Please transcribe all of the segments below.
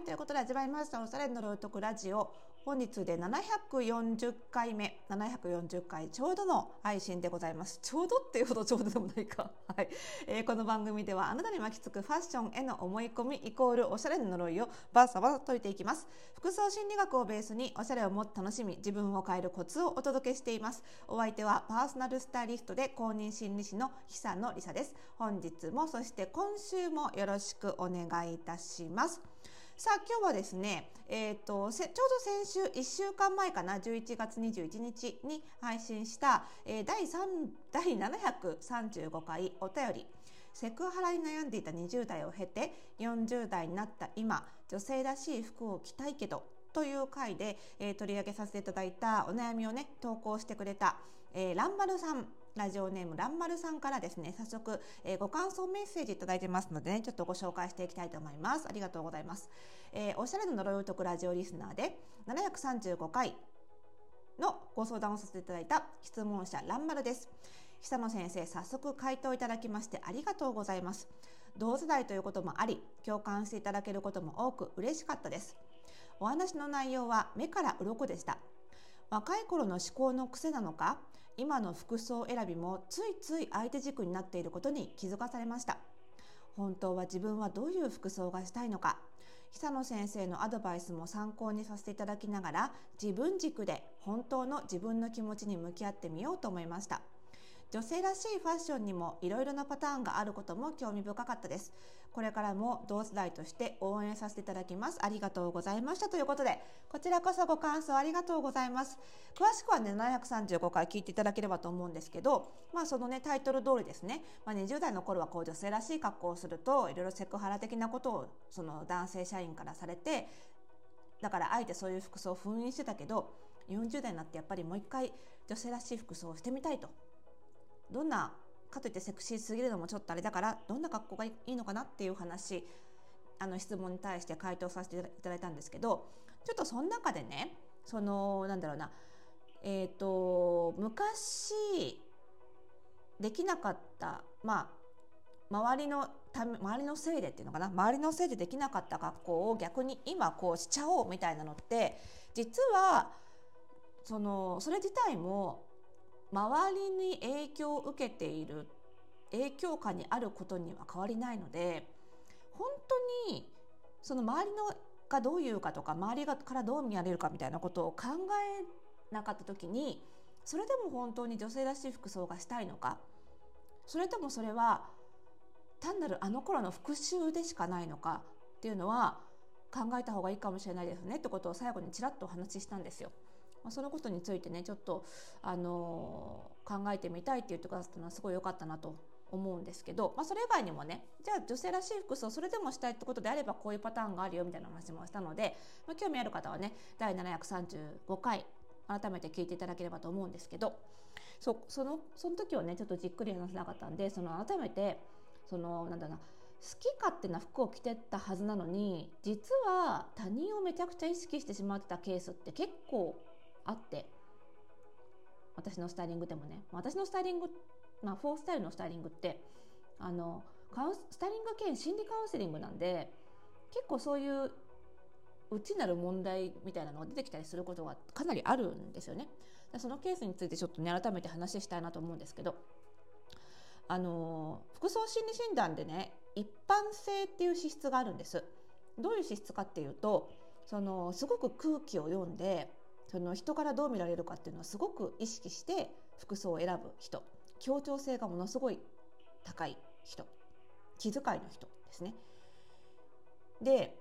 はいということで始まりました。おしゃれのロイトクラジオ。本日で740回目。740回ちょうどの配信でございます。ちょうどっていうほどちょうどでもないか。はい、えー、この番組ではあなたに巻きつくファッションへの思い込みイコールおしゃれの呪いをバサバサ解いていきます。服装心理学をベースにおしゃれをもっと楽しみ自分を変えるコツをお届けしています。お相手はパーソナルスタイリストで公認心理師の久野里沙です。本日もそして今週もよろしくお願いいたします。さあ今日はですね、えーと、ちょうど先週1週間前かな11月21日に配信した、えー、第3第735回お便り。セクハラに悩んでいた20代を経て40代になった今女性らしい服を着たいけどという回で、えー、取り上げさせていただいたお悩みをね投稿してくれた、えー、ランマルさんラジオネームらんまるさんからですね。早速、えー、ご感想メッセージいただいてますのでねちょっとご紹介していきたいと思います。ありがとうございます、えー、おしゃれの呪いとくラジオリスナーで735回のご相談をさせていただいた質問者らんまるです。久野先生早速回答いただきましてありがとうございます。同世代ということもあり共感していただけることも多く嬉しかったです。お話の内容は目から鱗でした。若い頃の思考の癖なのか今の服装選びもついつい相手軸になっていることに気づかされました。本当は自分はどういう服装がしたいのか。久野先生のアドバイスも参考にさせていただきながら自分軸で本当の自分の気持ちに向き合ってみようと思いました。女性らしいファッションにもいろいろなパターンがあることも興味深かったです。これからも同世代として応援させていただきます。ありがとうございました。ということで、こちらこそご感想ありがとうございます。詳しくはね、735回聞いていただければと思うんですけど、まあそのね、タイトル通りですね、まあ、20代の頃はこう女性らしい格好をすると、いろいろセクハラ的なことをその男性社員からされて、だからあえてそういう服装を封印してたけど、40代になってやっぱりもう一回女性らしい服装をしてみたいとどんなかといってセクシーすぎるのもちょっとあれだからどんな格好がいいのかなっていう話あの質問に対して回答させていただいたんですけどちょっとその中でねそのなんだろうなえっ、ー、と昔できなかったまあ周りのため周りのせいでっていうのかな周りのせいでできなかった学校を逆に今こうしちゃおうみたいなのって実はそのそれ自体も周りに影響を受けている影響下にあることには変わりないので本当にその周りのがどういうかとか周りがからどう見られるかみたいなことを考えなかった時にそれでも本当に女性らしい服装がしたいのかそれともそれは単なるあの頃の復讐でしかないのかっていうのは考えた方がいいかもしれないですねってことを最後にちらっとお話ししたんですよ。まあ、そのことについてねちょっと、あのー、考えてみたいって言ってくださったのはすごい良かったなと思うんですけど、まあ、それ以外にもねじゃあ女性らしい服装それでもしたいってことであればこういうパターンがあるよみたいな話もしたので、まあ、興味ある方はね第735回改めて聞いていただければと思うんですけどそそのその時はねちょっとじっくり話せなかったんでその改めてそのなんだろうな好き勝手な服を着てたはずなのに実は他人をめちゃくちゃ意識してしまってたケースって結構あって私のスタイリングでもね私のスタイリング、まあ、フォースタイルのスタイリングってあのスタイリング兼心理カウンセリングなんで結構そういう内なる問題みたいなのが出てきたりすることがかなりあるんですよね。そのケースについてちょっとね改めて話したいなと思うんですけどあの服装心理診断でね一般性っていう資質があるんです。どういう資質かっていうとそのすごく空気を読んでその人からどう見られるかっていうのはすごく意識して服装を選ぶ人。協調性がものすごい高い人。気遣いの人ですね。で、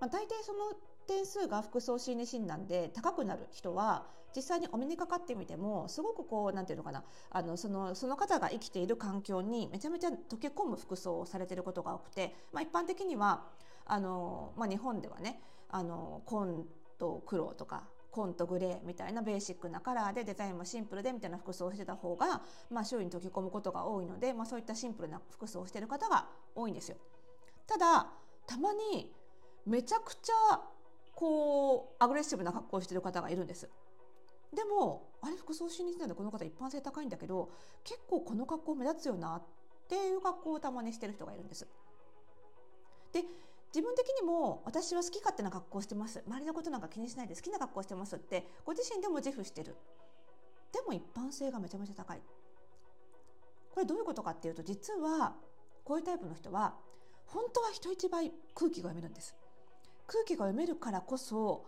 まあ、大体その点数が服装心理診断で高くなる人は実際にお目にかかってみてもすごくこうなんていうのかな。あのそのその方が生きている環境にめちゃめちゃ溶け込む服装をされてることが多くて、まあ、一般的にはあの、まあ、日本ではねあの紺と黒とか紺とグレーみたいなベーシックなカラーでデザインもシンプルでみたいな服装をしてた方が、まあ、周囲に溶け込むことが多いので、まあ、そういったシンプルな服装をしてる方が多いんですよ。ただたまにめちゃくちゃこうアグレッシブな格好をしてる方がいるんです。でもあれ服装心理師なんでこの方一般性高いんだけど結構この格好目立つよなっていう格好をたまにしてる人がいるんです。で自分的にも私は好き勝手な格好してます。周りのことなんか気にしないで好きな格好してますってご自身でも自負してる。でも一般性がめちゃめちゃ高い。これどういうことかっていうと実はこういうタイプの人は本当は人一倍空気が読めるんです。空気が読めるからこそ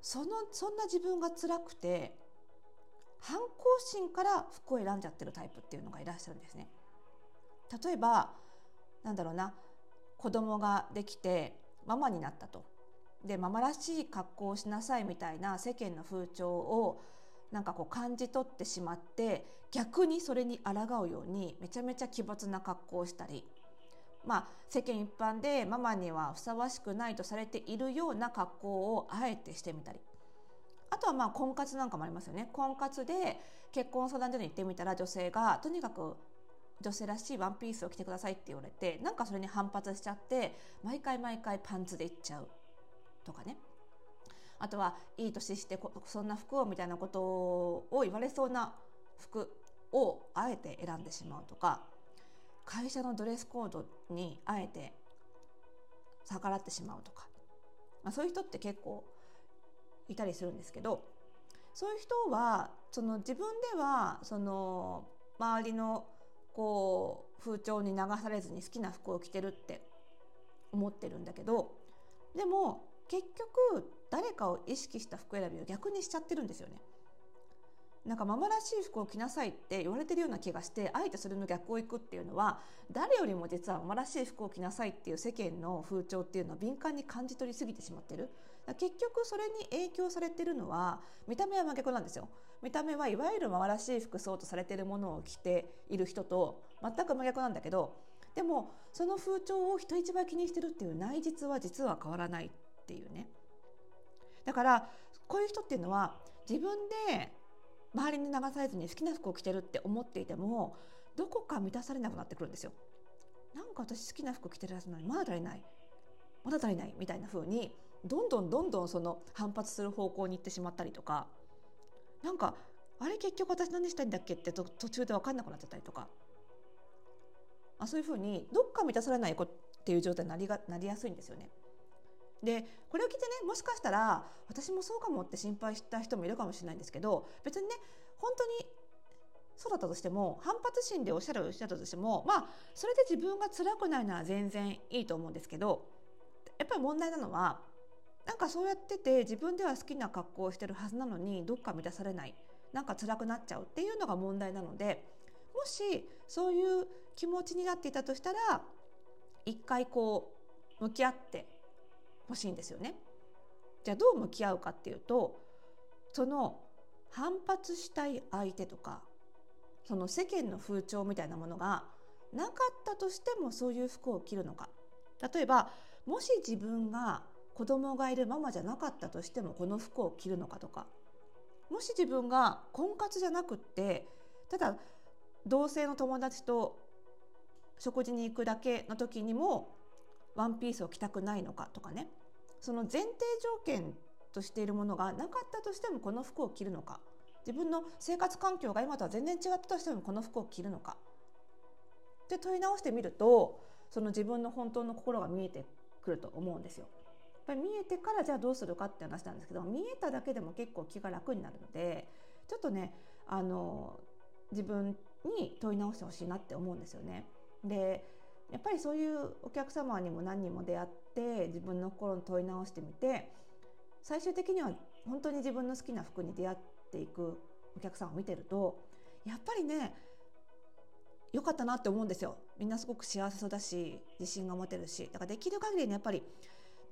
そのそんな自分が辛くて反抗心から服を選んじゃってるタイプっていうのがいらっしゃるんですね。例えばなんだろうな。子供ができてママになったと。でママらしい格好をしなさいみたいな世間の風潮をなんかこう感じ取ってしまって逆にそれに抗うようにめちゃめちゃ奇抜な格好をしたり。まあ世間一般でママにはふさわしくないとされているような格好をあえてしてみたり。あとはまあ婚活なんかもありますよね。婚活で結婚相談所に行ってみたら女性がとにかく女性らしいワンピースを着てくださいって言われてなんかそれに反発しちゃって毎回毎回パンツで行っちゃうとかね。あとはいい年してそんな服をみたいなことを言われそうな服をあえて選んでしまうとか会社のドレスコードにあえて逆らってしまうとか、まあ、そういう人って結構いたりするんですけどそういう人はその自分ではその周りのこう風潮に流されずに好きな服を着てるって思ってるんだけどでも結局誰かを意識した服選びを逆にしちゃってるんですよね。なんかママらしい服を着なさいって言われてるような気がしてあえてそれの逆を行くっていうのは誰よりも実はママらしい服を着なさいっていう世間の風潮っていうのは敏感に感じ取りすぎてしまってる結局それに影響されてるのは見た目は真逆なんですよ。見た目はいわゆるママらしい服装とされてるものを着ている人と全く真逆なんだけどでもその風潮を人一倍気にしてるっていう内実は実は変わらないっていうね。だからこういう人っていうのは自分で周りに流されずに好きな服を着てるって思っていてもどこか満たされなくなってくるんですよ。なんか私好きな服着てるはずなのにまだ足りない。まだ足りないみたいな風にどんどんどんどんその反発する方向に行ってしまったりとかなんかあれ結局私何したいんだっけって途中で分かんなくなっちゃったりとかあそういう風にどっか満たされないっていう状態になりがなりやすいんですよね。でこれを聞いてねもしかしたら私もそうかもって心配した人もいるかもしれないんですけど別にね本当にそうだったとしても反発心でおっしゃるおっしゃったとしてもまあそれで自分が辛くないのは全然いいと思うんですけどやっぱり問題なのはなんかそうやってて自分では好きな格好をしてるはずなのにどっか満たされないなんか辛くなっちゃうっていうのが問題なのでもしそういう気持ちになっていたとしたら一回こう向き合ってほしいんですよね。じゃあどう向き合うかっていうとその反発したい相手とかその世間の風潮みたいなものがなかったとしてもそういう服を着るのか例えばもし自分が子供がいるママじゃなかったとしてもこの服を着るのかとか。もし自分が婚活じゃなくってただ同性の友達と食事に行くだけの時にもワンピースを着たくないのかとかね。その前提条件としているものがなかったとしてもこの服を着るのか。自分の生活環境が今とは全然違ったとしてもこの服を着るのか。って問い直してみるとその自分の本当の心が見えてくると思うんですよ。っぱり見えてからじゃあどうするかって話なんですけど見えただけでも結構気が楽になるのでちょっとねあの自分に問い直してほしいなって思うんですよね。でやっぱりそういうお客様にも何人も出会って自分の心に問い直してみて最終的には本当に自分の好きな服に出会っていくお客さんを見てるとやっぱりね良かったなって思うんですよみんなすごく幸せそうだし自信が持てるしだからできる限りねやっぱり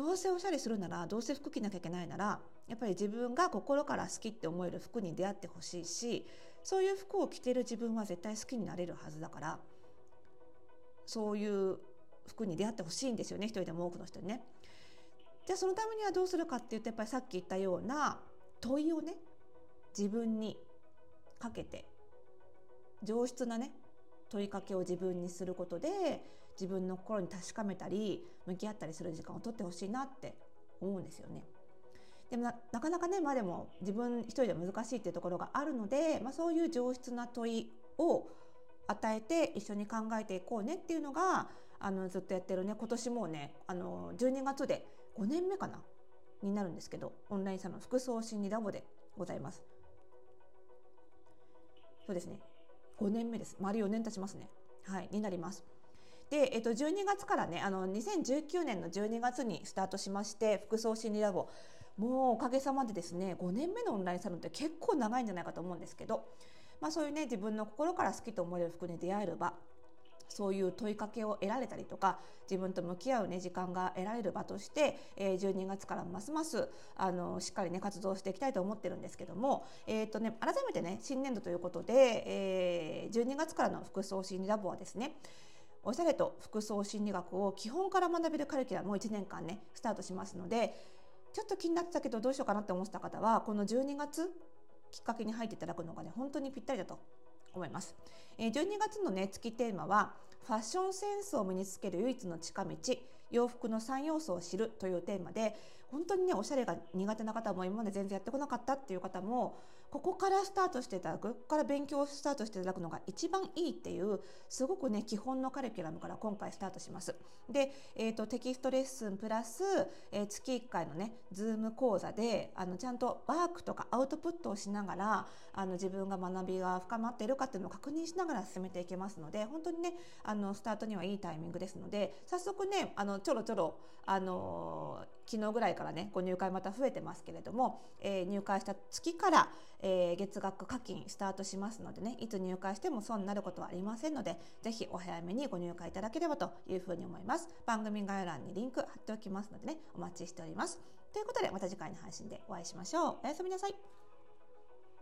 どうせおしゃれするならどうせ服着なきゃいけないならやっぱり自分が心から好きって思える服に出会ってほしいしそういう服を着てる自分は絶対好きになれるはずだからそういう服に出会ってほしいんですよね一人でも多くの人にね。じゃあそのためにはどうするかっていうとやっぱりさっき言ったような問いをね自分にかけて上質なね問いかけを自分にすることで自分の心に確かめたり向き合ったりする時間を取ってほしいなって思うんですよね。でもなかなかねまあでも自分一人では難しいっていうところがあるので、まあ、そういう上質な問いを与えて一緒に考えていこうねっていうのがあのずっとやってるね今年もうねあの12月で5年目かなになるんですけどオンラインサロン服装心理ラボでございます。そうですね。5年目です。丸4年経ちますね。はいになります。で、えっと、12月からねあの2019年の12月にスタートしまして服装心理ラボ。もうおかげさまでですね5年目のオンラインサロンって結構長いんじゃないかと思うんですけど、まあ、そういうね自分の心から好きと思える服に出会える場。そういう問いかけを得られたりとか自分と向き合う、ね、時間が得られる場として、えー、12月からますますあのしっかり、ね、活動していきたいと思ってるんですけども、えーとね、改めてね新年度ということで、えー、12月からの服装心理ラボはですねおしゃれと服装心理学を基本から学べるカリキュラムを1年間ねスタートしますのでちょっと気になってたけどどうしようかなって思ってた方はこの12月きっかけに入っていただくのがね本当にぴったりだと思います。え12月のね月テーマはファッションセンスを身につける唯一の近道洋服の3要素を知るというテーマで本当にねおしゃれが苦手な方も今まで全然やってこなかったっていう方もここからスタートしていただくここから勉強をスタートしていただくのが一番いいっていうすごくね基本のカリキュラムから今回スタートします。で、えーと、テキストレッスンプラス、えー、月1回のねズーム講座であのちゃんとワークとかアウトプットをしながらあの自分が学びが深まっているかっていうのを確認しながら進めていけますので本当にねあのスタートにはいいタイミングですので早速ねあのちょろちょろあの昨日ぐらいからねご入会また増えてますけれども、えー、入会した月から、えー、月額課金スタートしますのでねいつ入会しても損になることはありませんのでぜひお早めにご入会いただければというふうに思います。番組概要欄にリンク貼っておきますのでねお待ちしております。ということでまた次回の配信でお会いしましょう。おやすみなさい。